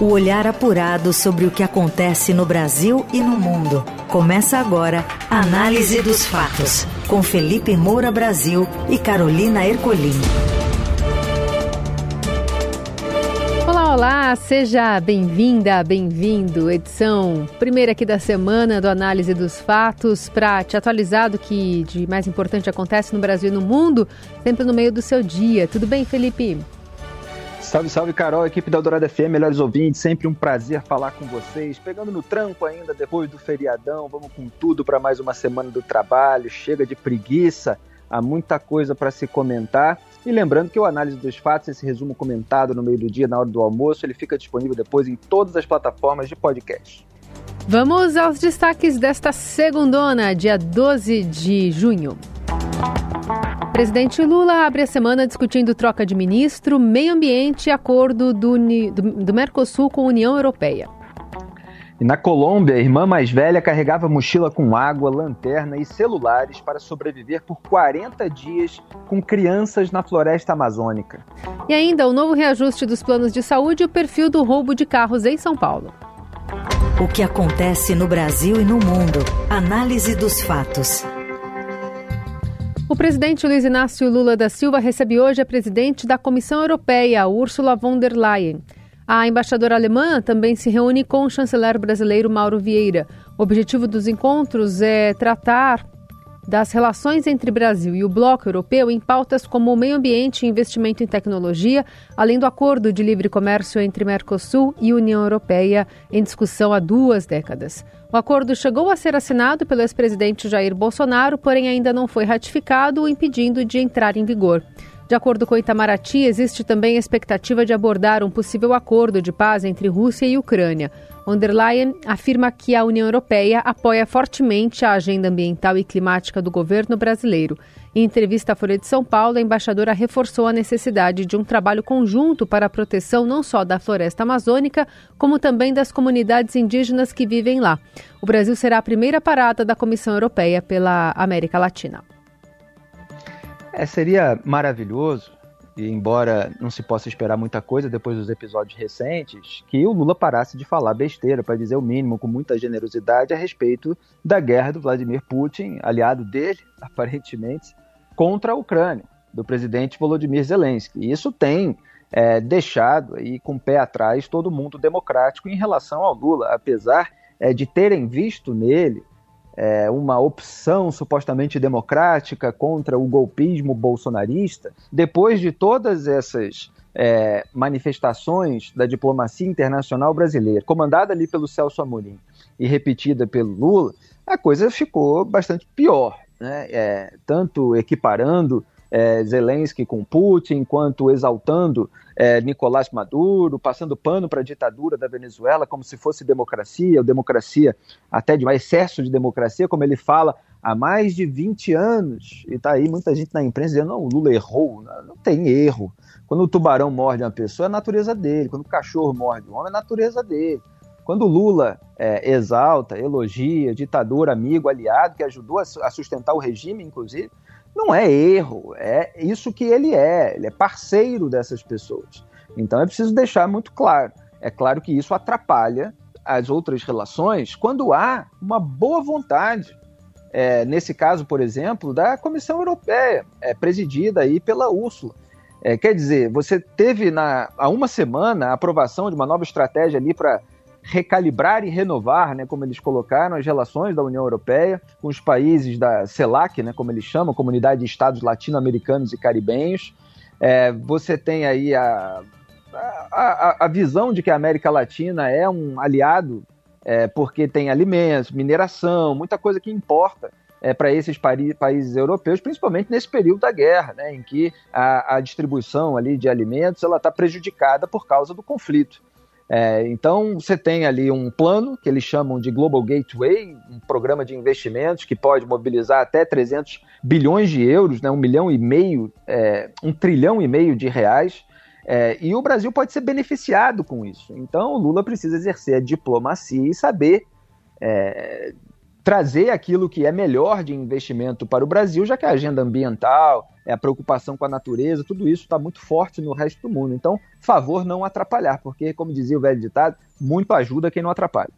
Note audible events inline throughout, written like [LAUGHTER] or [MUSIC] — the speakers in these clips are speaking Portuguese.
O olhar apurado sobre o que acontece no Brasil e no mundo. Começa agora a Análise dos Fatos, com Felipe Moura Brasil e Carolina Ercolim. Olá, olá, seja bem-vinda, bem-vindo. Edição primeira aqui da semana do Análise dos Fatos, para te atualizar do que de mais importante acontece no Brasil e no mundo, sempre no meio do seu dia. Tudo bem, Felipe? Salve, salve, Carol, equipe da Eldorado FM, melhores ouvintes, sempre um prazer falar com vocês. Pegando no tranco ainda depois do feriadão, vamos com tudo para mais uma semana do trabalho, chega de preguiça, há muita coisa para se comentar. E lembrando que o Análise dos Fatos, esse resumo comentado no meio do dia, na hora do almoço, ele fica disponível depois em todas as plataformas de podcast. Vamos aos destaques desta segundona, dia 12 de junho. Presidente Lula abre a semana discutindo troca de ministro, meio ambiente e acordo do, do, do Mercosul com a União Europeia. E na Colômbia, a irmã mais velha carregava mochila com água, lanterna e celulares para sobreviver por 40 dias com crianças na floresta amazônica. E ainda o novo reajuste dos planos de saúde e o perfil do roubo de carros em São Paulo. O que acontece no Brasil e no mundo. Análise dos fatos. O presidente Luiz Inácio Lula da Silva recebe hoje a presidente da Comissão Europeia, Ursula von der Leyen. A embaixadora alemã também se reúne com o chanceler brasileiro Mauro Vieira. O objetivo dos encontros é tratar das relações entre Brasil e o bloco europeu em pautas como o meio ambiente e investimento em tecnologia, além do acordo de livre comércio entre Mercosul e União Europeia, em discussão há duas décadas. O acordo chegou a ser assinado pelo ex-presidente Jair Bolsonaro, porém ainda não foi ratificado, impedindo de entrar em vigor. De acordo com Itamaraty, existe também a expectativa de abordar um possível acordo de paz entre Rússia e Ucrânia. Von afirma que a União Europeia apoia fortemente a agenda ambiental e climática do governo brasileiro. Em entrevista à Folha de São Paulo, a embaixadora reforçou a necessidade de um trabalho conjunto para a proteção não só da floresta amazônica, como também das comunidades indígenas que vivem lá. O Brasil será a primeira parada da Comissão Europeia pela América Latina. É, seria maravilhoso e embora não se possa esperar muita coisa depois dos episódios recentes, que o Lula parasse de falar besteira, para dizer o mínimo, com muita generosidade, a respeito da guerra do Vladimir Putin, aliado dele, [LAUGHS] aparentemente, contra a Ucrânia, do presidente Volodymyr Zelensky. Isso tem é, deixado aí com o pé atrás todo mundo democrático em relação ao Lula, apesar é, de terem visto nele é, uma opção supostamente democrática contra o golpismo bolsonarista, depois de todas essas é, manifestações da diplomacia internacional brasileira, comandada ali pelo Celso Amorim e repetida pelo Lula, a coisa ficou bastante pior, né? É, tanto equiparando é, Zelensky com Putin, quanto exaltando é, Nicolás Maduro, passando pano para a ditadura da Venezuela como se fosse democracia, ou democracia até de um excesso de democracia, como ele fala há mais de 20 anos. E está aí muita gente na imprensa dizendo, não, o Lula errou. Não, tem erro. Quando o tubarão morde uma pessoa, é a natureza dele. Quando o cachorro morde um homem, é a natureza dele. Quando o Lula é, exalta, elogia, ditador, amigo, aliado, que ajudou a sustentar o regime, inclusive, não é erro, é isso que ele é, ele é parceiro dessas pessoas. Então é preciso deixar muito claro. É claro que isso atrapalha as outras relações quando há uma boa vontade. É, nesse caso, por exemplo, da Comissão Europeia, é, presidida aí pela Úrsula. É, quer dizer, você teve na, há uma semana a aprovação de uma nova estratégia ali para recalibrar e renovar, né, como eles colocaram, as relações da União Europeia com os países da CELAC, né, como eles chamam, Comunidade de Estados Latino-Americanos e Caribenhos. É, você tem aí a, a, a, visão de que a América Latina é um aliado é, porque tem alimentos, mineração, muita coisa que importa é, para esses países europeus, principalmente nesse período da guerra, né, em que a, a distribuição ali de alimentos ela está prejudicada por causa do conflito. É, então, você tem ali um plano que eles chamam de Global Gateway, um programa de investimentos que pode mobilizar até 300 bilhões de euros, né, um milhão e meio, é, um trilhão e meio de reais, é, e o Brasil pode ser beneficiado com isso. Então, o Lula precisa exercer a diplomacia e saber é, trazer aquilo que é melhor de investimento para o Brasil, já que a agenda ambiental, a preocupação com a natureza, tudo isso está muito forte no resto do mundo. Então, favor não atrapalhar, porque, como dizia o velho ditado, muito ajuda quem não atrapalha.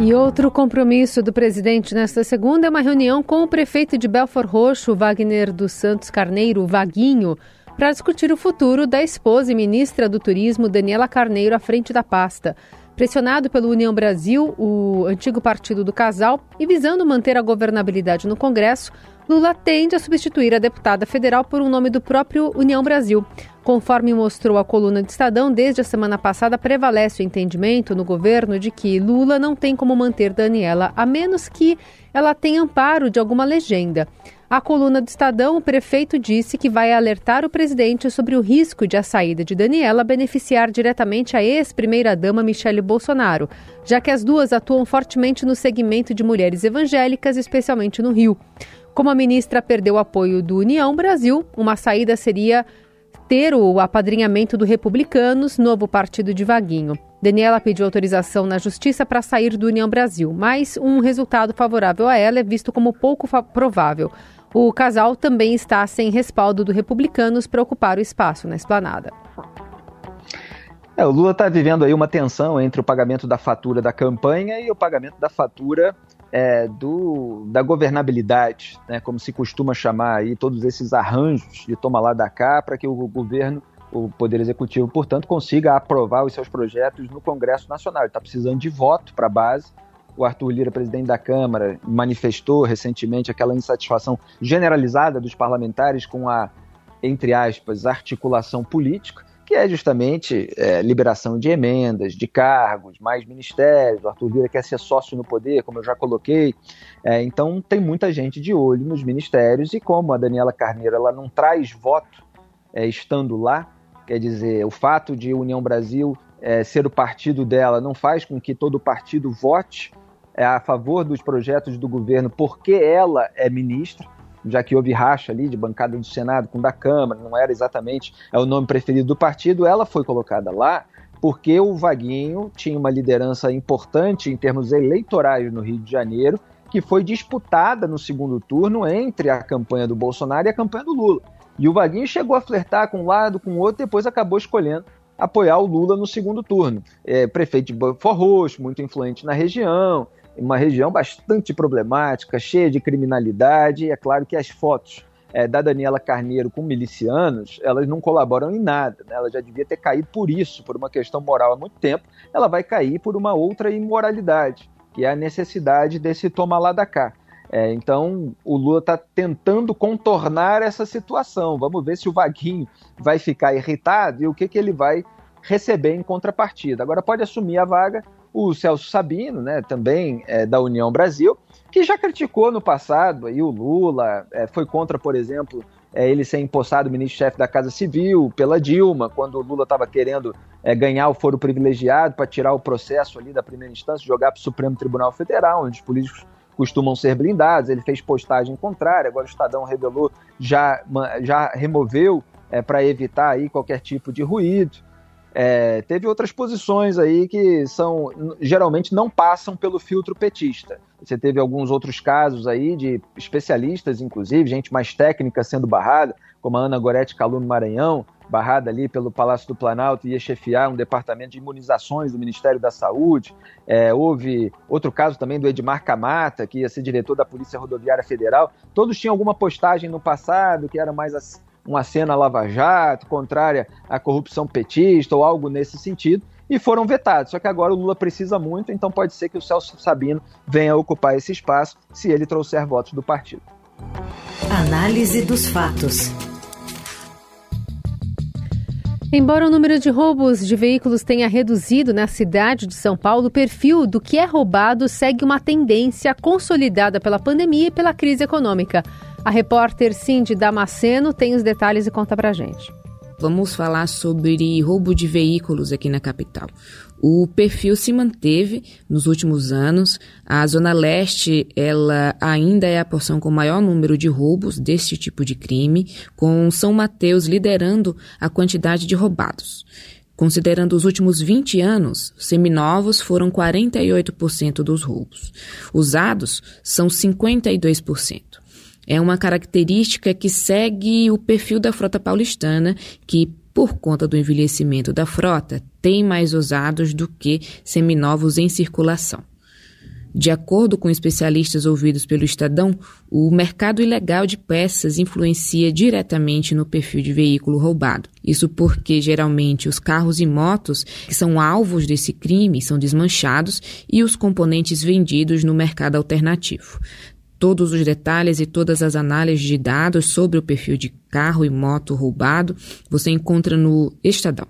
E outro compromisso do presidente nesta segunda é uma reunião com o prefeito de Belfort Roxo, Wagner dos Santos Carneiro, Vaguinho, para discutir o futuro da esposa e ministra do Turismo, Daniela Carneiro, à frente da pasta. Pressionado pelo União Brasil, o antigo partido do casal, e visando manter a governabilidade no Congresso, Lula tende a substituir a deputada federal por um nome do próprio União Brasil. Conforme mostrou a coluna de Estadão, desde a semana passada prevalece o entendimento no governo de que Lula não tem como manter Daniela, a menos que ela tenha amparo de alguma legenda. A coluna do Estadão, o prefeito disse que vai alertar o presidente sobre o risco de a saída de Daniela beneficiar diretamente a ex-primeira-dama Michele Bolsonaro, já que as duas atuam fortemente no segmento de mulheres evangélicas, especialmente no Rio. Como a ministra perdeu o apoio do União Brasil, uma saída seria ter o apadrinhamento do Republicanos, novo partido de Vaguinho. Daniela pediu autorização na justiça para sair do União Brasil, mas um resultado favorável a ela é visto como pouco provável. O casal também está sem respaldo do Republicanos para ocupar o espaço na esplanada. É, o Lula está vivendo aí uma tensão entre o pagamento da fatura da campanha e o pagamento da fatura é, do, da governabilidade, né, como se costuma chamar aí todos esses arranjos de toma lá da cá para que o governo, o Poder Executivo, portanto, consiga aprovar os seus projetos no Congresso Nacional. Ele está precisando de voto para a base o Arthur Lira, presidente da Câmara, manifestou recentemente aquela insatisfação generalizada dos parlamentares com a, entre aspas, articulação política, que é justamente é, liberação de emendas, de cargos, mais ministérios. O Arthur Lira quer ser sócio no poder, como eu já coloquei. É, então, tem muita gente de olho nos ministérios, e como a Daniela Carneiro ela não traz voto é, estando lá, quer dizer, o fato de União Brasil é, ser o partido dela não faz com que todo partido vote é a favor dos projetos do governo porque ela é ministra, já que houve racha ali de bancada do Senado com da Câmara, não era exatamente é o nome preferido do partido, ela foi colocada lá porque o Vaguinho tinha uma liderança importante em termos eleitorais no Rio de Janeiro, que foi disputada no segundo turno entre a campanha do Bolsonaro e a campanha do Lula. E o Vaguinho chegou a flertar com um lado, com o outro, depois acabou escolhendo apoiar o Lula no segundo turno. É, prefeito de Belfort muito influente na região, uma região bastante problemática, cheia de criminalidade. É claro que as fotos é, da Daniela Carneiro com milicianos, elas não colaboram em nada. Né? Ela já devia ter caído por isso, por uma questão moral há muito tempo. Ela vai cair por uma outra imoralidade, que é a necessidade desse tomar lá da cá. É, então, o Lula está tentando contornar essa situação. Vamos ver se o Vaguinho vai ficar irritado e o que, que ele vai receber em contrapartida. Agora, pode assumir a vaga o Celso Sabino, né, também é, da União Brasil, que já criticou no passado aí o Lula, é, foi contra, por exemplo, é, ele ser empossado ministro-chefe da Casa Civil pela Dilma, quando o Lula estava querendo é, ganhar o foro privilegiado para tirar o processo ali da primeira instância, jogar para o Supremo Tribunal Federal, onde os políticos costumam ser blindados. Ele fez postagem contrária, agora o Estadão revelou, já, já removeu é, para evitar aí qualquer tipo de ruído. É, teve outras posições aí que são geralmente não passam pelo filtro petista. Você teve alguns outros casos aí de especialistas, inclusive, gente mais técnica sendo barrada, como a Ana Gorete Caluno Maranhão, barrada ali pelo Palácio do Planalto, ia chefiar um departamento de imunizações do Ministério da Saúde. É, houve outro caso também do Edmar Camata, que ia ser diretor da Polícia Rodoviária Federal. Todos tinham alguma postagem no passado que era mais uma cena lava-jato, contrária à corrupção petista ou algo nesse sentido, e foram vetados. Só que agora o Lula precisa muito, então pode ser que o Celso Sabino venha ocupar esse espaço se ele trouxer votos do partido. Análise dos fatos. Embora o número de roubos de veículos tenha reduzido na cidade de São Paulo, o perfil do que é roubado segue uma tendência consolidada pela pandemia e pela crise econômica. A repórter Cindy Damasceno tem os detalhes e conta pra gente. Vamos falar sobre roubo de veículos aqui na capital. O perfil se manteve nos últimos anos. A Zona Leste, ela ainda é a porção com maior número de roubos desse tipo de crime, com São Mateus liderando a quantidade de roubados. Considerando os últimos 20 anos, seminovos foram 48% dos roubos. Usados são 52%. É uma característica que segue o perfil da frota paulistana, que, por conta do envelhecimento da frota, tem mais usados do que seminovos em circulação. De acordo com especialistas ouvidos pelo Estadão, o mercado ilegal de peças influencia diretamente no perfil de veículo roubado. Isso porque, geralmente, os carros e motos que são alvos desse crime são desmanchados e os componentes vendidos no mercado alternativo. Todos os detalhes e todas as análises de dados sobre o perfil de carro e moto roubado você encontra no Estadão.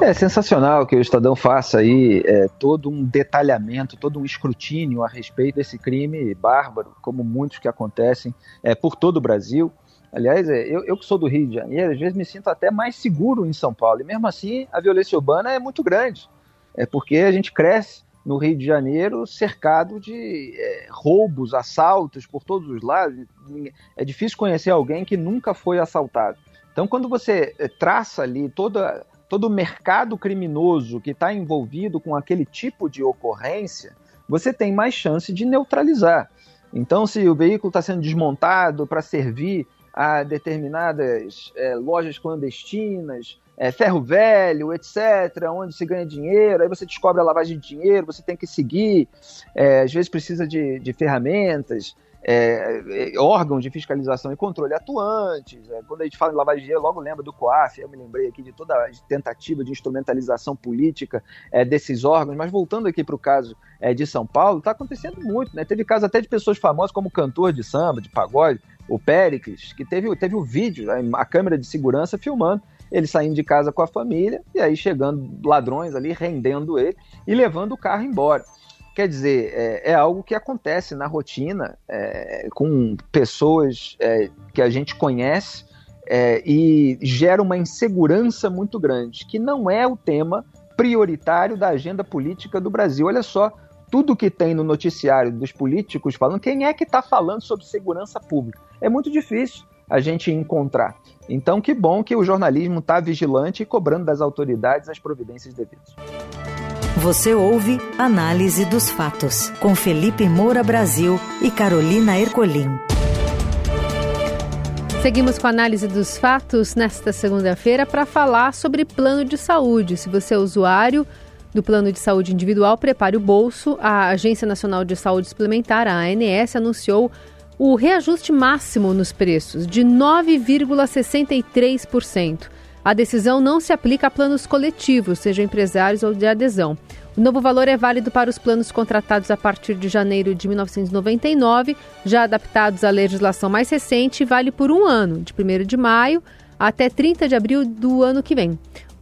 É sensacional que o Estadão faça aí é, todo um detalhamento, todo um escrutínio a respeito desse crime bárbaro, como muitos que acontecem é, por todo o Brasil. Aliás, é, eu, eu, que sou do Rio de Janeiro, às vezes me sinto até mais seguro em São Paulo. E mesmo assim, a violência urbana é muito grande. É porque a gente cresce no Rio de Janeiro cercado de é, roubos, assaltos por todos os lados. É difícil conhecer alguém que nunca foi assaltado. Então, quando você é, traça ali toda todo o mercado criminoso que está envolvido com aquele tipo de ocorrência, você tem mais chance de neutralizar. Então, se o veículo está sendo desmontado para servir a determinadas é, lojas clandestinas, é, ferro velho, etc., onde se ganha dinheiro, aí você descobre a lavagem de dinheiro, você tem que seguir, é, às vezes precisa de, de ferramentas, é, é, órgãos de fiscalização e controle atuantes. É, quando a gente fala em lavagem de dinheiro, logo lembra do COAF, eu me lembrei aqui de toda a tentativa de instrumentalização política é, desses órgãos, mas voltando aqui para o caso de São Paulo, está acontecendo muito. Né? Teve casos até de pessoas famosas como cantor de samba, de pagode, o Péricles, que teve, teve o vídeo, a câmera de segurança filmando ele saindo de casa com a família e aí chegando ladrões ali, rendendo ele e levando o carro embora. Quer dizer, é, é algo que acontece na rotina é, com pessoas é, que a gente conhece é, e gera uma insegurança muito grande, que não é o tema prioritário da agenda política do Brasil. Olha só, tudo que tem no noticiário dos políticos falando, quem é que está falando sobre segurança pública? É muito difícil a gente encontrar. Então, que bom que o jornalismo está vigilante e cobrando das autoridades as providências devidas. Você ouve Análise dos Fatos, com Felipe Moura Brasil e Carolina Ercolim. Seguimos com a análise dos fatos nesta segunda-feira para falar sobre plano de saúde. Se você é usuário do plano de saúde individual, prepare o bolso. A Agência Nacional de Saúde Suplementar, a ANS, anunciou o reajuste máximo nos preços de 9,63%. A decisão não se aplica a planos coletivos, sejam empresários ou de adesão. O novo valor é válido para os planos contratados a partir de janeiro de 1999, já adaptados à legislação mais recente, e vale por um ano, de 1 de maio até 30 de abril do ano que vem.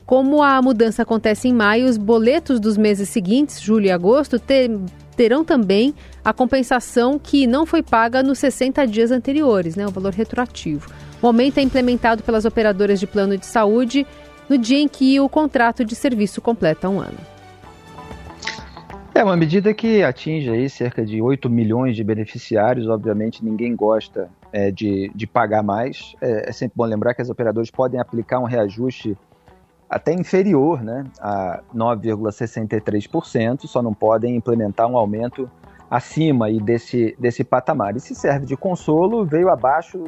Como a mudança acontece em maio, os boletos dos meses seguintes, julho e agosto, terão também a compensação que não foi paga nos 60 dias anteriores, né, o valor retroativo. O aumento é implementado pelas operadoras de plano de saúde no dia em que o contrato de serviço completa um ano. É uma medida que atinge aí cerca de 8 milhões de beneficiários. Obviamente, ninguém gosta é, de, de pagar mais. É, é, sempre bom lembrar que as operadoras podem aplicar um reajuste até inferior né, a 9,63%, só não podem implementar um aumento acima aí desse, desse patamar. E se serve de consolo, veio abaixo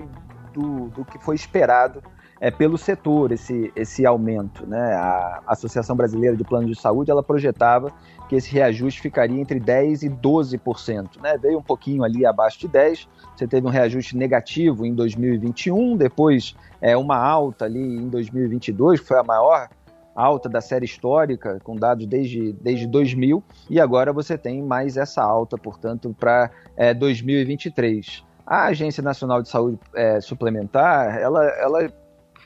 do, do que foi esperado é, pelo setor esse, esse aumento. Né? A Associação Brasileira de Plano de Saúde ela projetava que esse reajuste ficaria entre 10% e 12%. Né? Veio um pouquinho ali abaixo de 10%, você teve um reajuste negativo em 2021, depois é, uma alta ali em 2022, que foi a maior alta da série histórica, com dados desde, desde 2000, e agora você tem mais essa alta, portanto, para é, 2023. A Agência Nacional de Saúde é, Suplementar, ela, ela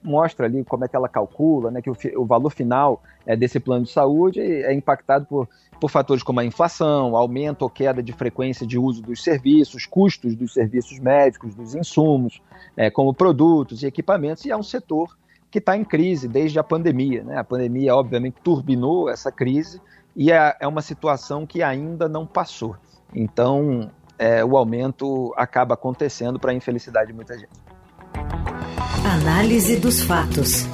mostra ali como é que ela calcula, né, que o, o valor final é, desse plano de saúde é impactado por, por fatores como a inflação, aumento ou queda de frequência de uso dos serviços, custos dos serviços médicos, dos insumos, é, como produtos e equipamentos, e é um setor que está em crise desde a pandemia. Né? A pandemia, obviamente, turbinou essa crise e é, é uma situação que ainda não passou. Então, é, o aumento acaba acontecendo para a infelicidade de muita gente. Análise dos fatos.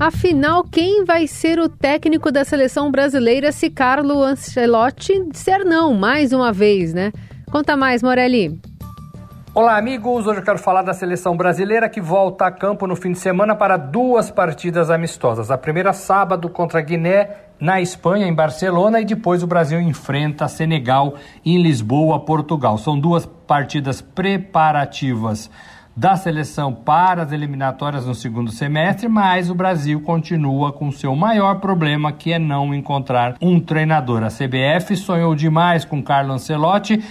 Afinal, quem vai ser o técnico da seleção brasileira se Carlo Ancelotti disser não mais uma vez, né? Conta mais, Morelli. Olá, amigos. Hoje eu quero falar da seleção brasileira que volta a campo no fim de semana para duas partidas amistosas. A primeira, sábado, contra a Guiné na Espanha, em Barcelona, e depois o Brasil enfrenta Senegal em Lisboa, Portugal. São duas partidas preparativas da seleção para as eliminatórias no segundo semestre, mas o Brasil continua com seu maior problema, que é não encontrar um treinador. A CBF sonhou demais com Carlo Ancelotti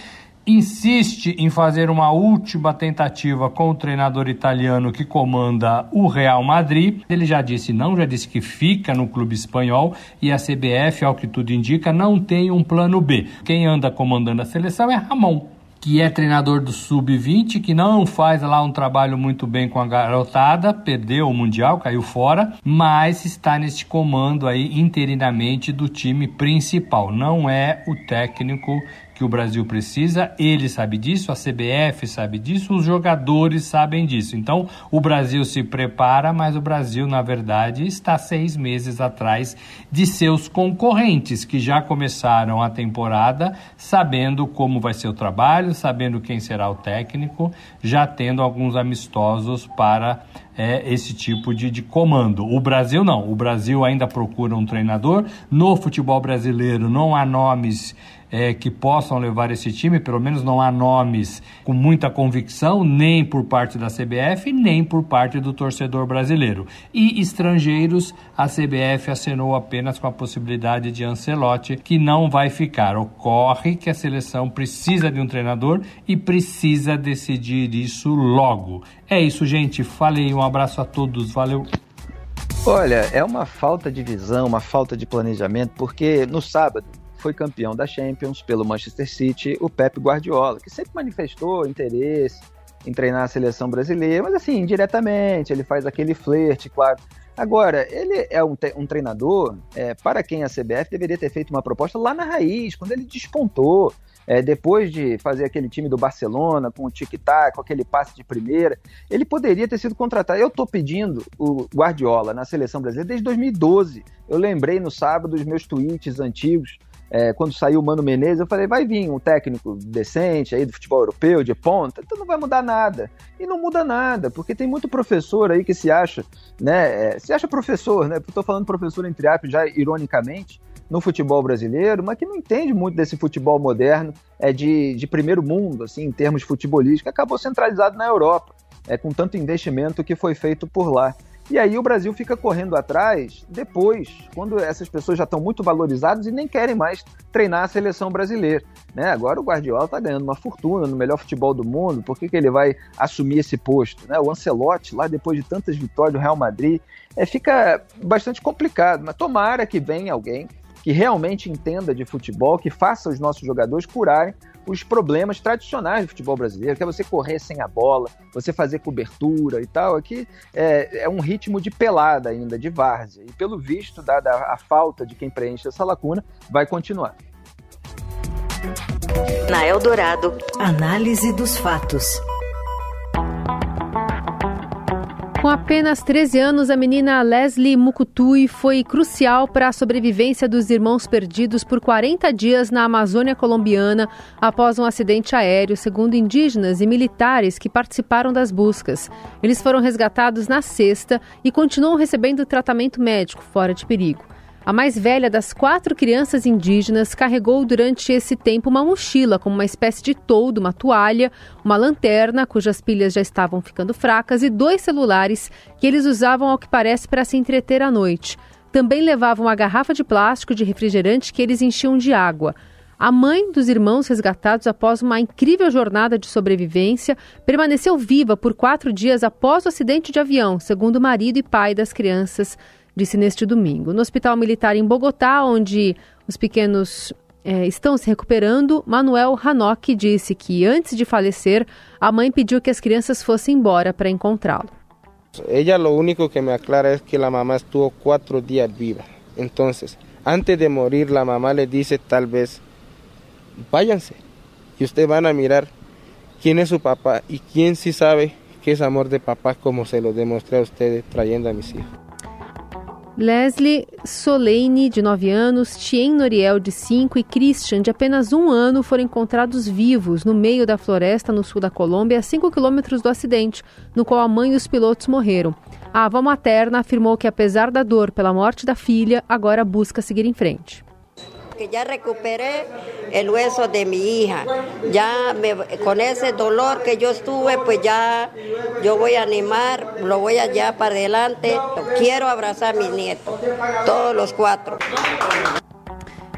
insiste em fazer uma última tentativa com o treinador italiano que comanda o Real Madrid. Ele já disse não, já disse que fica no clube espanhol e a CBF, ao que tudo indica, não tem um plano B. Quem anda comandando a seleção é Ramon que é treinador do Sub-20, que não faz lá um trabalho muito bem com a garotada, perdeu o Mundial, caiu fora, mas está neste comando aí interinamente do time principal. Não é o técnico que o Brasil precisa, ele sabe disso, a CBF sabe disso, os jogadores sabem disso. Então, o Brasil se prepara, mas o Brasil, na verdade, está seis meses atrás de seus concorrentes, que já começaram a temporada sabendo como vai ser o trabalho, sabendo quem será o técnico, já tendo alguns amistosos para é, esse tipo de, de comando. O Brasil não, o Brasil ainda procura um treinador. No futebol brasileiro não há nomes é, que possam levar esse time, pelo menos não há nomes com muita convicção, nem por parte da CBF, nem por parte do torcedor brasileiro. E estrangeiros, a CBF acenou apenas com a possibilidade de Ancelotti, que não vai ficar. Ocorre que a seleção precisa de um treinador e precisa decidir isso logo. É isso, gente. Falei, um abraço a todos, valeu. Olha, é uma falta de visão, uma falta de planejamento, porque no sábado foi campeão da Champions pelo Manchester City, o Pep Guardiola, que sempre manifestou interesse em treinar a seleção brasileira, mas assim, indiretamente, ele faz aquele flerte, claro. Agora, ele é um, um treinador, é, para quem a CBF deveria ter feito uma proposta lá na raiz, quando ele despontou. É, depois de fazer aquele time do Barcelona, com o tic-tac, com aquele passe de primeira, ele poderia ter sido contratado. Eu estou pedindo o Guardiola na seleção brasileira desde 2012. Eu lembrei no sábado os meus tweets antigos é, quando saiu o Mano Menezes, eu falei, vai vir um técnico decente aí do futebol europeu, de ponta, então não vai mudar nada. E não muda nada, porque tem muito professor aí que se acha, né, é, se acha professor, né, estou falando professor entre aspas já ironicamente, no futebol brasileiro, mas que não entende muito desse futebol moderno, é de, de primeiro mundo, assim, em termos futebolísticos, acabou centralizado na Europa, é, com tanto investimento que foi feito por lá. E aí o Brasil fica correndo atrás depois, quando essas pessoas já estão muito valorizadas e nem querem mais treinar a seleção brasileira. Né? Agora o Guardiola está ganhando uma fortuna no melhor futebol do mundo, por que, que ele vai assumir esse posto? Né? O Ancelotti, lá depois de tantas vitórias do Real Madrid, é, fica bastante complicado, mas tomara que venha alguém que realmente entenda de futebol, que faça os nossos jogadores curarem os problemas tradicionais do futebol brasileiro, que é você correr sem a bola, você fazer cobertura e tal. Aqui é, é um ritmo de pelada ainda, de várzea. E pelo visto, dada a, a falta de quem preenche essa lacuna, vai continuar. Na Eldorado, análise dos fatos. Com apenas 13 anos, a menina Leslie Mukutui foi crucial para a sobrevivência dos irmãos perdidos por 40 dias na Amazônia colombiana após um acidente aéreo, segundo indígenas e militares que participaram das buscas. Eles foram resgatados na sexta e continuam recebendo tratamento médico fora de perigo. A mais velha das quatro crianças indígenas carregou durante esse tempo uma mochila com uma espécie de toldo, uma toalha, uma lanterna cujas pilhas já estavam ficando fracas e dois celulares que eles usavam ao que parece para se entreter à noite. Também levavam uma garrafa de plástico de refrigerante que eles enchiam de água. A mãe dos irmãos resgatados após uma incrível jornada de sobrevivência permaneceu viva por quatro dias após o acidente de avião, segundo o marido e pai das crianças disse neste domingo. No Hospital Militar em Bogotá, onde os pequenos é, estão se recuperando, Manuel Hanok disse que antes de falecer, a mãe pediu que as crianças fossem embora para encontrá-lo. Ella lo único que me aclara es que la mamá estuvo cuatro días viva. Entonces, antes de morir, la mamá le dice tal vez, váyanse. Y ustedes van a mirar quién es su papá y quién sí sabe que es amor de papá como se lo demostré a ustedes trayendo a mis hijos. Leslie Soleine, de 9 anos, Tien Noriel, de 5 e Christian, de apenas um ano, foram encontrados vivos no meio da floresta no sul da Colômbia, a 5 quilômetros do acidente, no qual a mãe e os pilotos morreram. A avó materna afirmou que, apesar da dor pela morte da filha, agora busca seguir em frente. Que ya recuperé el hueso de mi hija. Ya me, con ese dolor que yo estuve, pues ya yo voy a animar, lo voy allá para adelante. Quiero abrazar a mis nietos, todos los cuatro.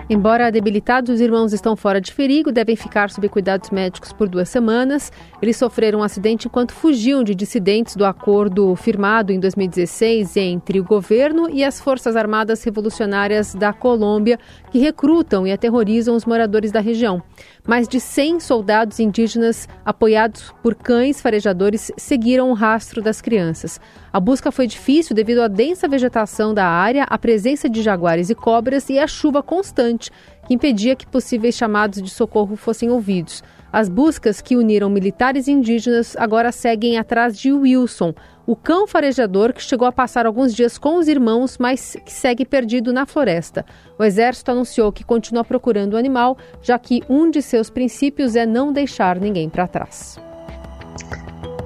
Embora debilitados, os irmãos estão fora de perigo, devem ficar sob cuidados médicos por duas semanas. Eles sofreram um acidente enquanto fugiam de dissidentes do acordo firmado em 2016 entre o governo e as Forças Armadas Revolucionárias da Colômbia, que recrutam e aterrorizam os moradores da região. Mais de 100 soldados indígenas, apoiados por cães farejadores, seguiram o rastro das crianças. A busca foi difícil devido à densa vegetação da área, à presença de jaguares e cobras e à chuva constante, que impedia que possíveis chamados de socorro fossem ouvidos. As buscas que uniram militares e indígenas agora seguem atrás de Wilson, o cão farejador que chegou a passar alguns dias com os irmãos, mas que segue perdido na floresta. O exército anunciou que continua procurando o animal, já que um de seus princípios é não deixar ninguém para trás.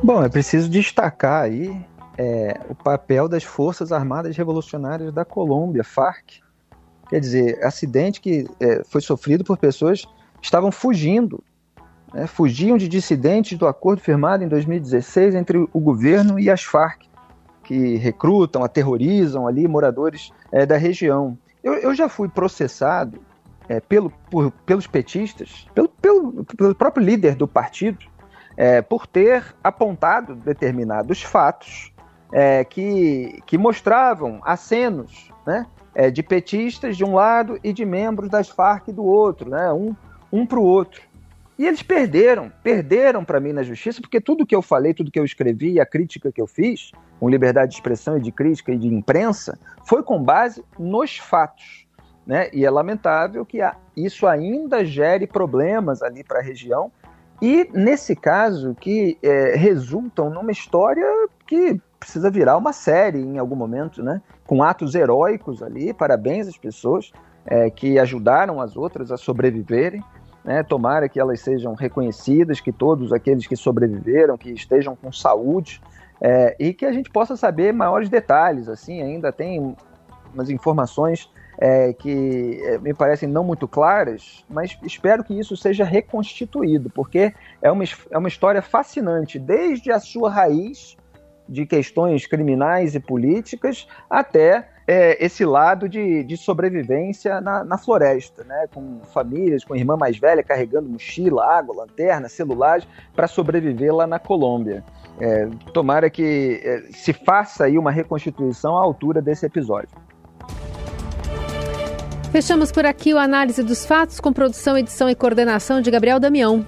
Bom, é preciso destacar aí é, o papel das Forças Armadas Revolucionárias da Colômbia, FARC. Quer dizer, acidente que é, foi sofrido por pessoas que estavam fugindo né, fugiam de dissidentes do acordo firmado em 2016 entre o governo e as Farc, que recrutam, aterrorizam ali moradores é, da região. Eu, eu, já fui processado é, pelo, por, pelos petistas, pelo, pelo, pelo, próprio líder do partido, é, por ter apontado determinados fatos é, que, que mostravam acenos né, é, de petistas de um lado e de membros das Farc do outro, né, um, um para o outro. E eles perderam, perderam para mim na justiça, porque tudo que eu falei, tudo que eu escrevi a crítica que eu fiz, com liberdade de expressão e de crítica e de imprensa, foi com base nos fatos. Né? E é lamentável que isso ainda gere problemas ali para a região, e nesse caso que é, resultam numa história que precisa virar uma série em algum momento, né? com atos heróicos ali, parabéns às pessoas é, que ajudaram as outras a sobreviverem. Né? Tomara que elas sejam reconhecidas, que todos aqueles que sobreviveram, que estejam com saúde, é, e que a gente possa saber maiores detalhes. Assim, ainda tem umas informações é, que é, me parecem não muito claras, mas espero que isso seja reconstituído, porque é uma, é uma história fascinante, desde a sua raiz de questões criminais e políticas até é, esse lado de, de sobrevivência na, na, floresta, né? com famílias, com irmã mais velha carregando mochila, água, lanterna, celulares para sobreviver lá na Colômbia. É, tomara que é, se faça aí uma reconstituição à altura desse episódio. Fechamos por aqui o análise dos fatos com produção, edição e coordenação de Gabriel Damião.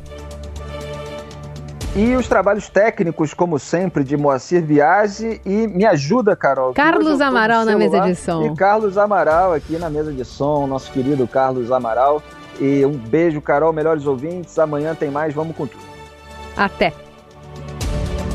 E os trabalhos técnicos, como sempre, de Moacir Biasi e me ajuda, Carol. Carlos Amaral na mesa de som. E Carlos Amaral aqui na mesa de som, nosso querido Carlos Amaral. E um beijo, Carol, melhores ouvintes. Amanhã tem mais, vamos com tudo. Até.